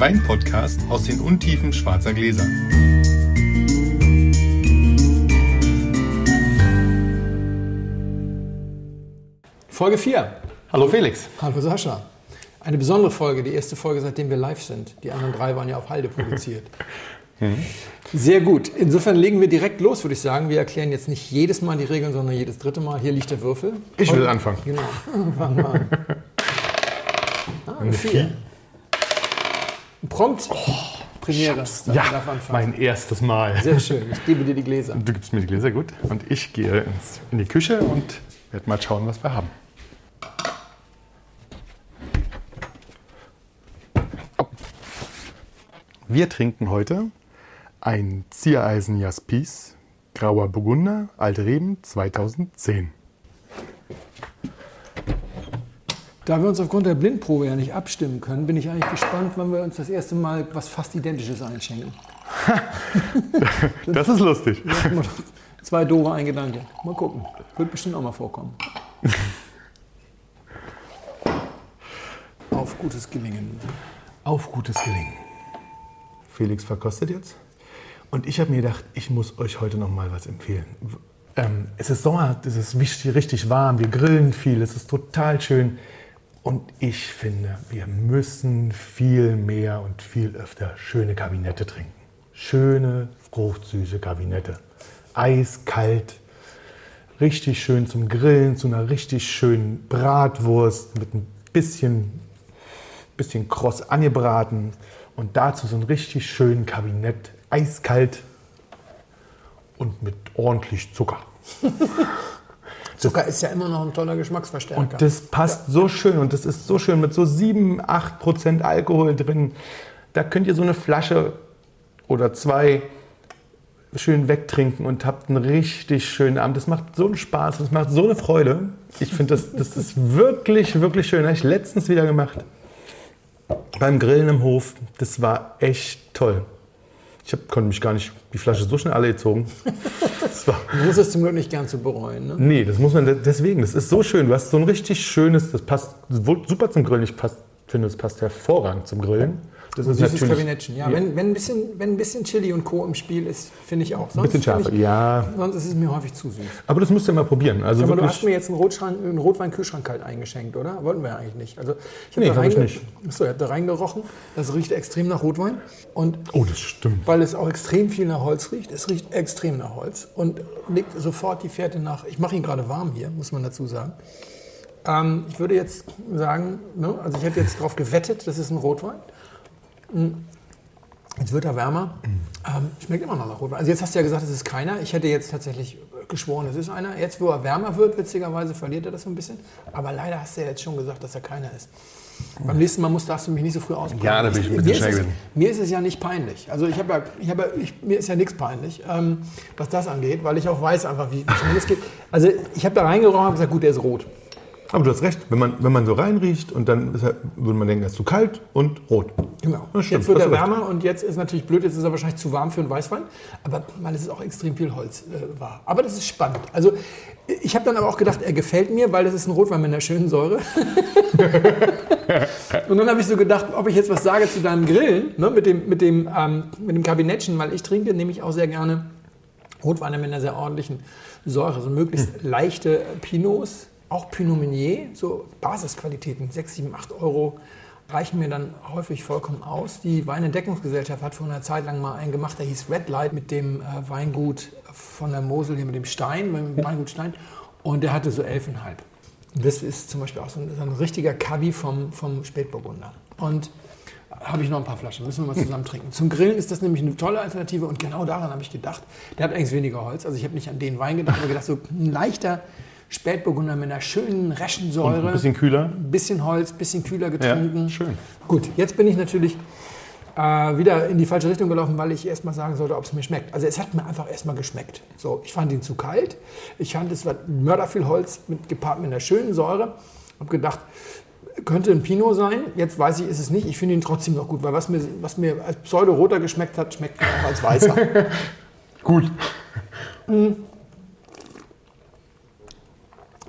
der Wein-Podcast aus den Untiefen schwarzer Gläser. Folge 4. Hallo Felix. Hallo Sascha. Eine besondere Folge, die erste Folge, seitdem wir live sind. Die anderen drei waren ja auf Halde produziert. Sehr gut. Insofern legen wir direkt los, würde ich sagen. Wir erklären jetzt nicht jedes Mal die Regeln, sondern jedes dritte Mal. Hier liegt der Würfel. Ich will anfangen. Genau. Fangen wir an. Ah, vier. Prompt. Premiere. Darf- Ja, mein erstes Mal. Sehr schön. Ich gebe dir die Gläser. Du gibst mir die Gläser, gut. Und ich gehe ins, in die Küche und werde mal schauen, was wir haben. Wir trinken heute ein Ziereisen Jaspis, Grauer Burgunder, Alte Reben 2010. Da wir uns aufgrund der Blindprobe ja nicht abstimmen können, bin ich eigentlich gespannt, wann wir uns das erste Mal was fast Identisches einschenken. Das ist lustig. Zwei doofe, ein Gedanke. Mal gucken. Wird bestimmt auch mal vorkommen. Auf gutes Gelingen. Auf gutes Gelingen. Felix verkostet jetzt. Und ich habe mir gedacht, ich muss euch heute noch mal was empfehlen. Ähm, es ist Sommer, es ist wichtig, richtig warm, wir grillen viel, es ist total schön. Und ich finde, wir müssen viel mehr und viel öfter schöne Kabinette trinken. Schöne, fruchtsüße Kabinette. Eiskalt, richtig schön zum Grillen, zu einer richtig schönen Bratwurst mit ein bisschen bisschen kross angebraten und dazu so ein richtig schönen Kabinett, eiskalt und mit ordentlich Zucker. Zucker ist ja immer noch ein toller Geschmacksverstärker. Und das passt so schön und das ist so schön mit so 7, 8 Prozent Alkohol drin. Da könnt ihr so eine Flasche oder zwei schön wegtrinken und habt einen richtig schönen Abend. Das macht so einen Spaß, das macht so eine Freude. Ich finde, das, das ist wirklich, wirklich schön. Habe ich letztens wieder gemacht. Beim Grillen im Hof. Das war echt toll. Ich hab, konnte mich gar nicht die Flasche so schnell alle gezogen. Das war, Man muss es zum Glück nicht gern zu bereuen. Ne? Nee, das muss man deswegen. Das ist so schön. Du hast so ein richtig schönes, das passt super zum Grillen. Ich passt, finde, es passt hervorragend zum Grillen. Das ist Süßes natürlich Kabinettchen. Ja, Wenn, wenn, ein bisschen, wenn ein bisschen Chili und Co. im Spiel ist, finde ich auch. Sonst ein bisschen schärfer. Ich, Ja, sonst ist es mir häufig zu süß. aber das müsst ihr mal probieren. Also Aber du hast mir jetzt einen, Rotschrank, einen Rotwein-Kühlschrank kalt eingeschenkt, oder? Wollten wir ja eigentlich nicht. Also ich habe Nee, da, hab ich nicht. Achso, ich habe da reingerochen. Das riecht extrem nach Rotwein. Und oh, das stimmt. weil es auch extrem viel nach Holz riecht. Es riecht extrem nach Holz und legt sofort die Fährte nach. Ich mache ihn gerade warm hier, muss man dazu sagen. Ähm, ich würde jetzt sagen, ne, also ich hätte jetzt darauf gewettet, das ist ein Rotwein. Mm. Jetzt wird er wärmer. Ähm, schmeckt immer noch nach Rotwein. Also jetzt hast du ja gesagt, es ist keiner. Ich hätte jetzt tatsächlich geschworen, es ist einer. Jetzt, wo er wärmer wird, witzigerweise verliert er das so ein bisschen. Aber leider hast du ja jetzt schon gesagt, dass er keiner ist. Beim nächsten Mal musst, darfst du mich nicht so früh ausbrechen. Ja, da bin ich ein bisschen mir, ist schnell mir ist es ja nicht peinlich. Also ich habe ja, ich habe ja, ich, mir ist ja nichts peinlich, ähm, was das angeht, weil ich auch weiß einfach, wie, wie schnell es geht. Also ich habe da reingerochen und gesagt, gut, der ist rot. Aber du hast recht, wenn man, wenn man so reinriecht und dann er, würde man denken, er ist zu kalt und rot. Genau. Das stimmt, jetzt wird er wärmer und jetzt ist natürlich blöd, jetzt ist er wahrscheinlich zu warm für einen Weißwein. Aber weil es ist auch extrem viel Holz äh, war. Aber das ist spannend. Also ich habe dann aber auch gedacht, er gefällt mir, weil das ist ein Rotwein mit einer schönen Säure. und dann habe ich so gedacht, ob ich jetzt was sage zu deinem Grillen, ne, mit, dem, mit, dem, ähm, mit dem Kabinettchen, weil ich trinke nämlich auch sehr gerne Rotweine mit einer sehr ordentlichen Säure. So möglichst leichte Pinots, auch Pinot Meunier, so Basisqualitäten, 6, 7, 8 Euro reichen mir dann häufig vollkommen aus. Die Weinentdeckungsgesellschaft hat vor einer Zeit lang mal einen gemacht, der hieß Red Light mit dem äh, Weingut von der Mosel hier mit dem Stein, mit dem Weingut Stein. Und der hatte so 11,5. Und das ist zum Beispiel auch so ein, so ein richtiger Kavi vom, vom Spätburgunder. Und habe ich noch ein paar Flaschen, müssen wir mal zusammen trinken. Zum Grillen ist das nämlich eine tolle Alternative und genau daran habe ich gedacht. Der hat eigentlich weniger Holz, also ich habe nicht an den Wein gedacht, aber gedacht, so ein leichter Spätburgunder mit einer schönen Reschensäure. Und ein bisschen kühler. Ein bisschen Holz, ein bisschen kühler getrunken. Ja, schön. Gut, jetzt bin ich natürlich äh, wieder in die falsche Richtung gelaufen, weil ich erstmal sagen sollte, ob es mir schmeckt. Also es hat mir einfach erstmal geschmeckt. So, ich fand ihn zu kalt. Ich fand, es war mörder viel Holz mit, gepaart mit einer schönen Säure. Habe gedacht, könnte ein Pinot sein. Jetzt weiß ich, ist es nicht. Ich finde ihn trotzdem noch gut, weil was mir, was mir als Pseudo-Roter geschmeckt hat, schmeckt mir auch als Weißer. Gut.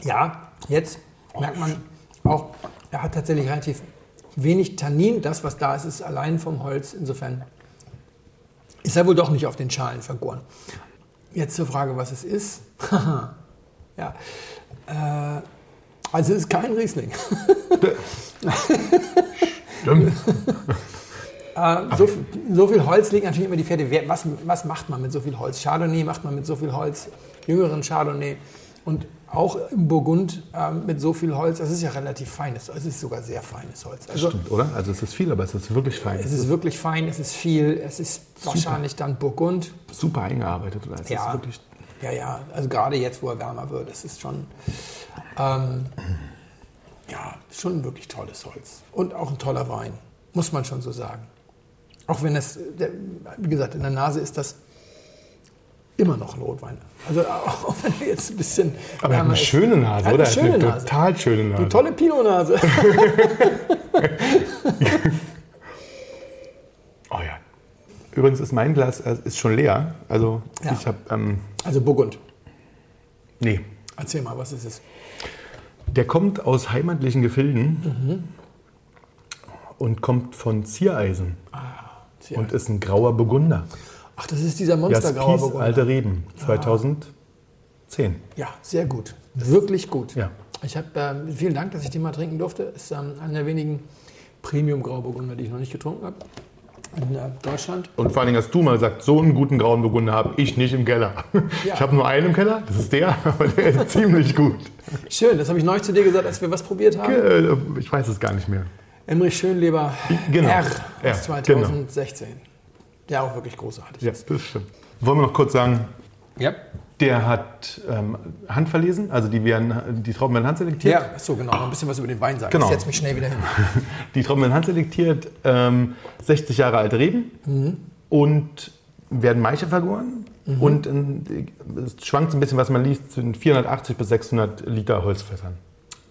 Ja, jetzt merkt man auch, er hat tatsächlich relativ wenig Tannin. Das, was da ist, ist allein vom Holz. Insofern ist er wohl doch nicht auf den Schalen vergoren. Jetzt zur Frage, was es ist. ja. Äh, also es ist kein Riesling. Stimmt. Äh, so, so, viel Holz liegt natürlich immer die Pferde. Was, was macht man mit so viel Holz? Chardonnay macht man mit so viel Holz, jüngeren Chardonnay. Und auch im Burgund äh, mit so viel Holz, das ist ja relativ feines, es ist sogar sehr feines Holz. Also, Stimmt, oder? Also es ist viel, aber es ist wirklich fein. Es ist wirklich fein, es ist viel, es ist Super. wahrscheinlich dann Burgund. Super eingearbeitet, oder? Es ja, ja, ja, also gerade jetzt, wo er wärmer wird, es ist schon, ähm, ja, schon ein wirklich tolles Holz. Und auch ein toller Wein, muss man schon so sagen. Auch wenn es, wie gesagt, in der Nase ist das immer noch ein Rotwein. Also auch wenn er jetzt ein bisschen. Aber er hat eine ist. schöne Nase, eine oder? Schöne eine Nase. total schöne Nase. Eine tolle Pinot-Nase. oh ja. Übrigens ist mein Glas äh, ist schon leer. Also Ja. ich habe. Ähm, Also Burgund. nee. Erzähl mal, was ist es? Der kommt aus heimatlichen Gefilden und kommt von Ziereisen Tja. und ist ein grauer Burgunder. Ach, das ist dieser Monstergrauer Jaspis Burgunder. Alte Reben 2010. Ja, sehr gut. Wirklich gut. Ja. Ich habe ähm, vielen Dank, dass ich den mal trinken durfte. Ist ähm, einer der wenigen Premium-Grauburgunder, die ich noch nicht getrunken habe in äh, Deutschland. Und vor allen Dingen hast du mal gesagt, so einen guten grauen Burgunder habe ich nicht im Keller. Ja. Ich habe nur einen im Keller, das ist der, aber der ist ziemlich gut. Schön, das habe ich neulich zu dir gesagt, als wir was probiert haben. Äh, Ich weiß es gar nicht mehr. Emrich Schönleber Genau. R R, aus 2016. Der auch wirklich großartig Ja, ist. das stimmt. Wollen wir noch kurz sagen, Ja. der hat ähm, handverlesen, also die, werden, die Trauben werden handselektiert. Ja, so genau. Noch ein bisschen was über den Wein sagen. Genau. Ich setze mich schnell wieder hin. Die Trauben werden handselektiert, ähm, 60 Jahre alte Reben Mhm. und werden Maiche vergoren. Und in, es schwankt so ein bisschen, was man liest, zwischen 480 bis 600 Liter Holzfässern.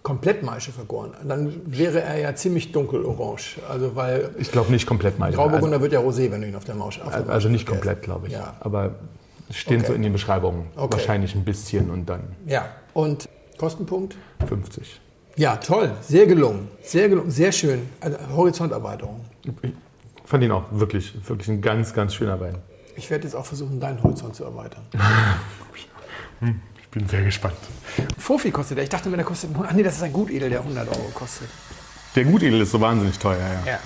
Komplett Maische vergoren. Dann wäre er ja ziemlich dunkelorange. Also, weil Ich glaube nicht komplett Maiche. Grauburgunder wird ja rosé, wenn du ihn auf der Mausche auf der Also, also nicht komplett, glaube ich. Ja. Aber stehen Okay. so in den Beschreibungen. Okay. Wahrscheinlich ein bisschen und dann Ja. Und Kostenpunkt? 50. Ja, toll. Sehr gelungen. Sehr gelungen. Sehr schön. Also, Horizonterweiterung. Ich fand ihn auch wirklich, wirklich ein ganz, ganz schöner Wein. Ich werde jetzt auch versuchen, deinen Horizont zu erweitern. Ich bin sehr gespannt. Fofi kostet der. Ich dachte mir, der kostet. Ach nee, das ist ein Gutedel, der 100 Euro kostet. Der Gutedel ist so wahnsinnig teuer, ja. Ja.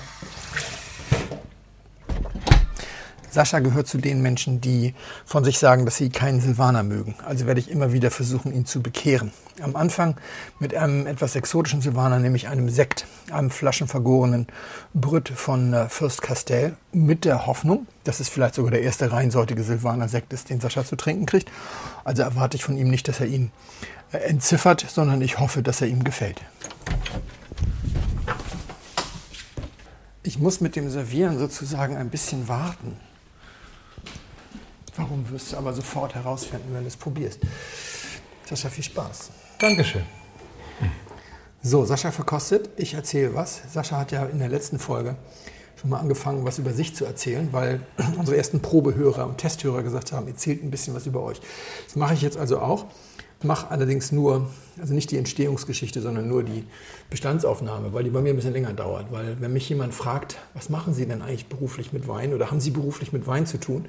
Sascha gehört zu den Menschen, die von sich sagen, dass sie keinen Silvaner mögen. Also werde ich immer wieder versuchen, ihn zu bekehren. Am Anfang mit einem etwas exotischen Silvaner, nämlich einem Sekt, einem flaschenvergorenen Brüt von äh, Fürst Castell, mit der Hoffnung, dass es vielleicht sogar der erste reinsortige Silvaner Sekt ist, den Sascha zu trinken kriegt. Also erwarte ich von ihm nicht, dass er ihn äh, entziffert, sondern ich hoffe, dass er ihm gefällt. Ich muss mit dem Servieren sozusagen ein bisschen warten. Warum wirst du aber sofort herausfinden, wenn du es probierst? Sascha, viel Spaß. Dankeschön. So, Sascha verkostet. Ich erzähle was. Sascha hat ja in der letzten Folge schon mal angefangen, was über sich zu erzählen, weil unsere ersten Probehörer und Testhörer gesagt haben, erzählt ein bisschen was über euch. Das mache ich jetzt also auch. Mache allerdings nur, also nicht die Entstehungsgeschichte, sondern nur die Bestandsaufnahme, weil die bei mir ein bisschen länger dauert. Weil wenn mich jemand fragt, was machen Sie denn eigentlich beruflich mit Wein oder haben Sie beruflich mit Wein zu tun,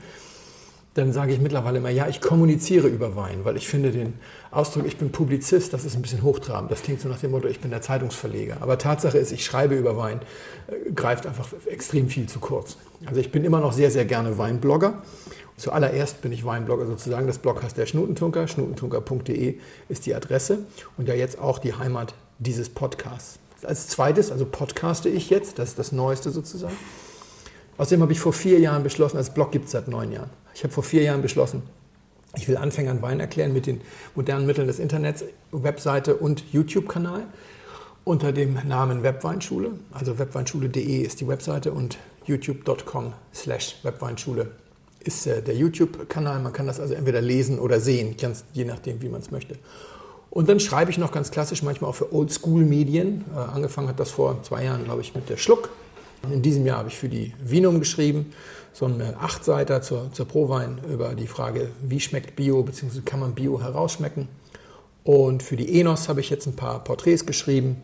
dann sage ich mittlerweile immer, ja, ich kommuniziere über Wein, weil ich finde den Ausdruck, ich bin Publizist, das ist ein bisschen hochtrabend. Das klingt so nach dem Motto, ich bin der Zeitungsverleger. Aber Tatsache ist, ich schreibe über Wein, äh, greift einfach extrem viel zu kurz. Also ich bin immer noch sehr, sehr gerne Weinblogger. Zuallererst bin ich Weinblogger sozusagen. Das Blog heißt der Schnutentunker. Schnutentunker.de ist die Adresse und ja jetzt auch die Heimat dieses Podcasts. Als zweites, also podcaste ich jetzt, das ist das Neueste sozusagen. Außerdem habe ich vor vier Jahren beschlossen, als Blog gibt es seit neun Jahren. Ich habe vor vier Jahren beschlossen, ich will Anfängern Wein erklären mit den modernen Mitteln des Internets, Webseite und YouTube-Kanal unter dem Namen Webweinschule. Also webweinschule.de ist die Webseite und youtube.com slash Webweinschule ist äh, der YouTube-Kanal. Man kann das also entweder lesen oder sehen, ganz je nachdem, wie man es möchte. Und dann schreibe ich noch ganz klassisch manchmal auch für Oldschool-Medien. Äh, angefangen hat das vor zwei Jahren, glaube ich, mit der Schluck. In diesem Jahr habe ich für die Vinum geschrieben, so eine Achtseiter zur, zur Prowein über die Frage, wie schmeckt Bio, beziehungsweise kann man Bio herausschmecken. Und für die Enos habe ich jetzt ein paar Porträts geschrieben.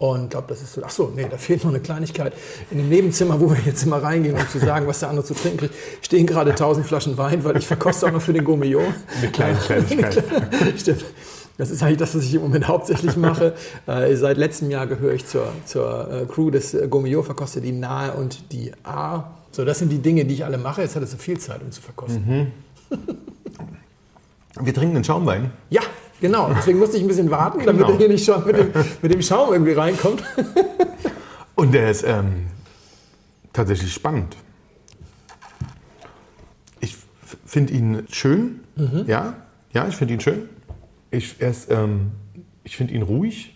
Und ich glaube, das ist so. Ach so, nee, da fehlt noch eine Kleinigkeit. In dem Nebenzimmer, wo wir jetzt immer reingehen, um zu sagen, was der andere zu trinken kriegt, stehen gerade 1000 Flaschen Wein, weil ich verkoste auch noch für den Gourmillon. Eine Kleinigkeit. Stimmt. Das ist eigentlich das, was ich im Moment hauptsächlich mache. Äh, seit letztem Jahr gehöre ich zur, zur äh, Crew des äh, Gourmillon, verkoste die Nahe und die A. So, das sind die Dinge, die ich alle mache. Jetzt hat es so viel Zeit, um zu verkosten. Wir trinken den Schaumwein. Ja, genau. Deswegen musste ich ein bisschen warten, damit Genau. er hier nicht schon mit dem, mit dem Schaum irgendwie reinkommt. Und der ist ähm, tatsächlich spannend. Ich finde ihn schön. Ja, ja, ich finde ihn schön. Ich, er ist, ähm, ich finde ihn ruhig.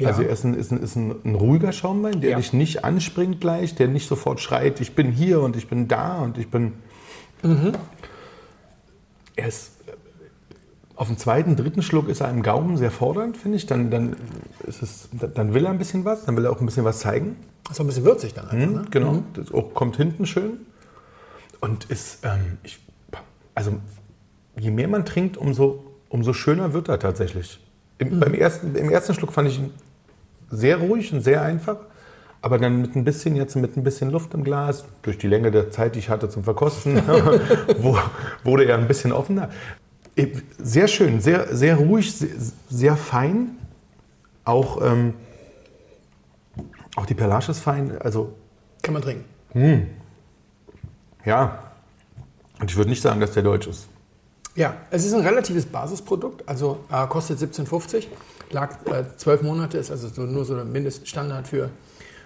Ja. Also er ist ein, ist, ein, ist ein, ein ruhiger Schaumwein, der Ja. dich nicht anspringt gleich, der nicht sofort schreit, ich bin hier und ich bin da und ich bin... Er ist... äh, Auf dem zweiten, dritten Schluck ist er im Gaumen sehr fordernd, finde ich. Dann, dann, ist es, dann will er ein bisschen was, dann will er auch ein bisschen was zeigen. Das ist ein bisschen würzig dann einfach. Ne? Genau, das auch kommt hinten schön. Und ist, ähm, ich, also je mehr man trinkt, umso, umso schöner wird er tatsächlich. Im, beim ersten, Im ersten Schluck fand ich ihn sehr ruhig und sehr einfach. Aber dann mit ein bisschen, jetzt mit ein bisschen Luft im Glas, durch die Länge der Zeit, die ich hatte zum Verkosten, wurde er ein bisschen offener. Sehr schön, sehr, sehr ruhig, sehr, sehr fein. Auch, ähm, auch die Perlage ist fein. Also Kann man trinken. ja. Und ich würde nicht sagen, dass der deutsch ist. Ja, es ist ein relatives Basisprodukt, also äh, kostet 17,50, lag äh, zwölf Monate, ist also so, nur so ein Mindeststandard für,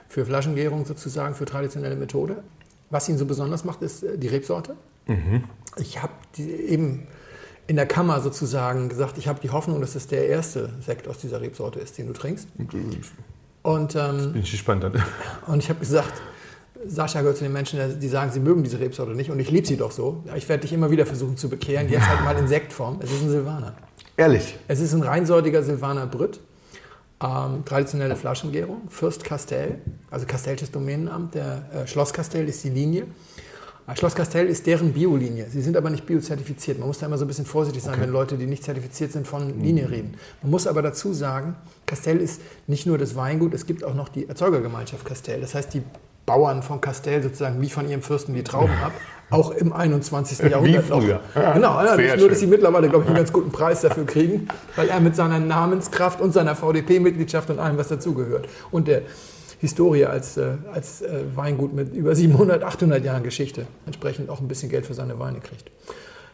für Flaschengärung sozusagen, für traditionelle Methode. Was ihn so besonders macht, ist äh, die Rebsorte. Ich habe eben in der Kammer sozusagen gesagt, ich habe die Hoffnung, dass es der erste Sekt aus dieser Rebsorte ist, den du trinkst. Und ähm, Bin ich gespannt. und ich habe gesagt, Sascha gehört zu den Menschen, die sagen, sie mögen diese Rebsorte nicht und ich liebe sie doch so. Ich werde dich immer wieder versuchen zu bekehren, jetzt halt mal in Sektform. Es ist ein Silvaner. Ehrlich. Es ist ein reinsortiger Silvaner Brüt, ähm, traditionelle Flaschengärung, Fürst Castell, also Castellsches Domänenamt, der äh, Schloss Castell ist die Linie. Äh, Schloss Castell ist deren Biolinie. Sie sind aber nicht biozertifiziert. Man muss da immer so ein bisschen vorsichtig sein, wenn Leute, die nicht zertifiziert sind, von Linie reden. Man muss aber dazu sagen, Castell ist nicht nur das Weingut, es gibt auch noch die Erzeugergemeinschaft Castell. Das heißt, die Bauern von Castell sozusagen wie von ihrem Fürsten die Trauben ab, auch im 21. Jahrhundert noch. früher. Genau, ja, nicht nur, dass sie mittlerweile, glaube ich, einen ganz guten Preis dafür kriegen, weil er mit seiner Namenskraft und seiner VDP-Mitgliedschaft und allem, was dazugehört und der Historie als, äh, als äh, Weingut mit über 700, 800 Jahren Geschichte entsprechend auch ein bisschen Geld für seine Weine kriegt.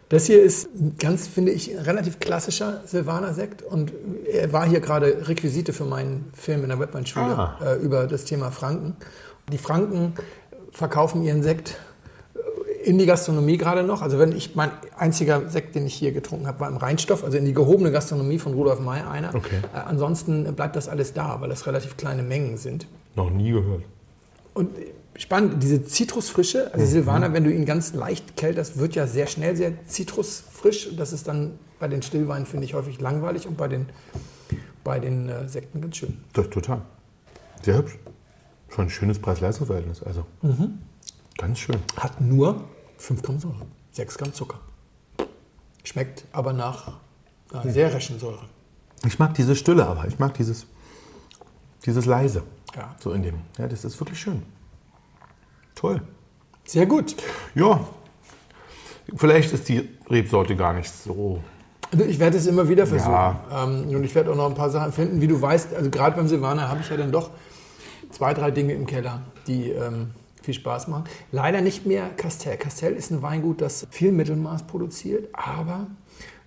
Das hier ist ganz, finde ich, ein relativ klassischer Silvaner-Sekt und er war hier gerade Requisite für meinen Film in der Webweinschule Ah. äh, über das Thema Franken. Die Franken verkaufen ihren Sekt in die Gastronomie gerade noch. Also wenn ich mein einziger Sekt, den ich hier getrunken habe, war im Rheinstoff, also in die gehobene Gastronomie von Rudolf May einer. Okay. Äh, ansonsten bleibt das alles da, weil das relativ kleine Mengen sind. Noch nie gehört. Und spannend, diese Zitrusfrische, also Silvaner, wenn du ihn ganz leicht kälterst, wird ja sehr schnell sehr zitrusfrisch. Das ist dann bei den Stillweinen, finde ich, häufig langweilig und bei den, bei den äh, Sekten ganz schön. Das total. Sehr hübsch. Schon ein schönes Preis-Leistungs-Verhältnis. Also. Ganz schön. Hat nur 5 Gramm Säure, 6 Gramm Zucker. Schmeckt aber nach einer sehr raschen Säure. Ich mag diese Stille aber. Ich mag dieses, dieses leise. Ja. So in dem. Ja, das ist wirklich schön. Toll. Sehr gut. Ja. Vielleicht ist die Rebsorte gar nicht so. Also Ich werde es immer wieder versuchen. Ja. Ähm, und ich werde auch noch ein paar Sachen finden. Wie du weißt, also gerade beim Silvaner habe ich ja dann doch zwei, drei Dinge im Keller, die ähm, viel Spaß machen. Leider nicht mehr Castell. Castell ist ein Weingut, das viel Mittelmaß produziert, aber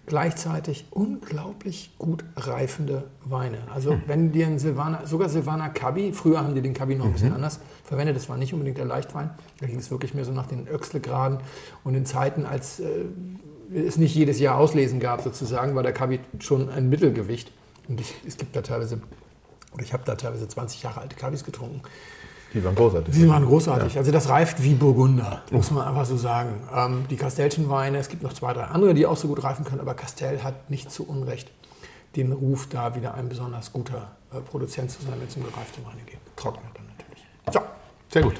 gleichzeitig unglaublich gut reifende Weine. Also wenn dir ein Silvaner, sogar Silvaner Cabi, früher haben die den Cabi noch ein bisschen anders verwendet, das war nicht unbedingt der Leichtwein, da ging es wirklich mehr so nach den Öxlegraden und in Zeiten, als äh, es nicht jedes Jahr Auslesen gab sozusagen, war der Cabi schon ein Mittelgewicht. Und ich, es gibt da teilweise, oder ich habe da teilweise 20 Jahre alte Cabis getrunken. Die waren großartig. Die waren großartig. Also das reift wie Burgunder, muss man einfach so sagen. Ähm, die Castellschen Weine, es gibt noch zwei, drei andere, die auch so gut reifen können, aber Castell hat nicht zu Unrecht den Ruf, da wieder ein besonders guter äh, Produzent zu sein, wenn es um gereifte Weine geht. Trockner dann natürlich. So, Sehr gut.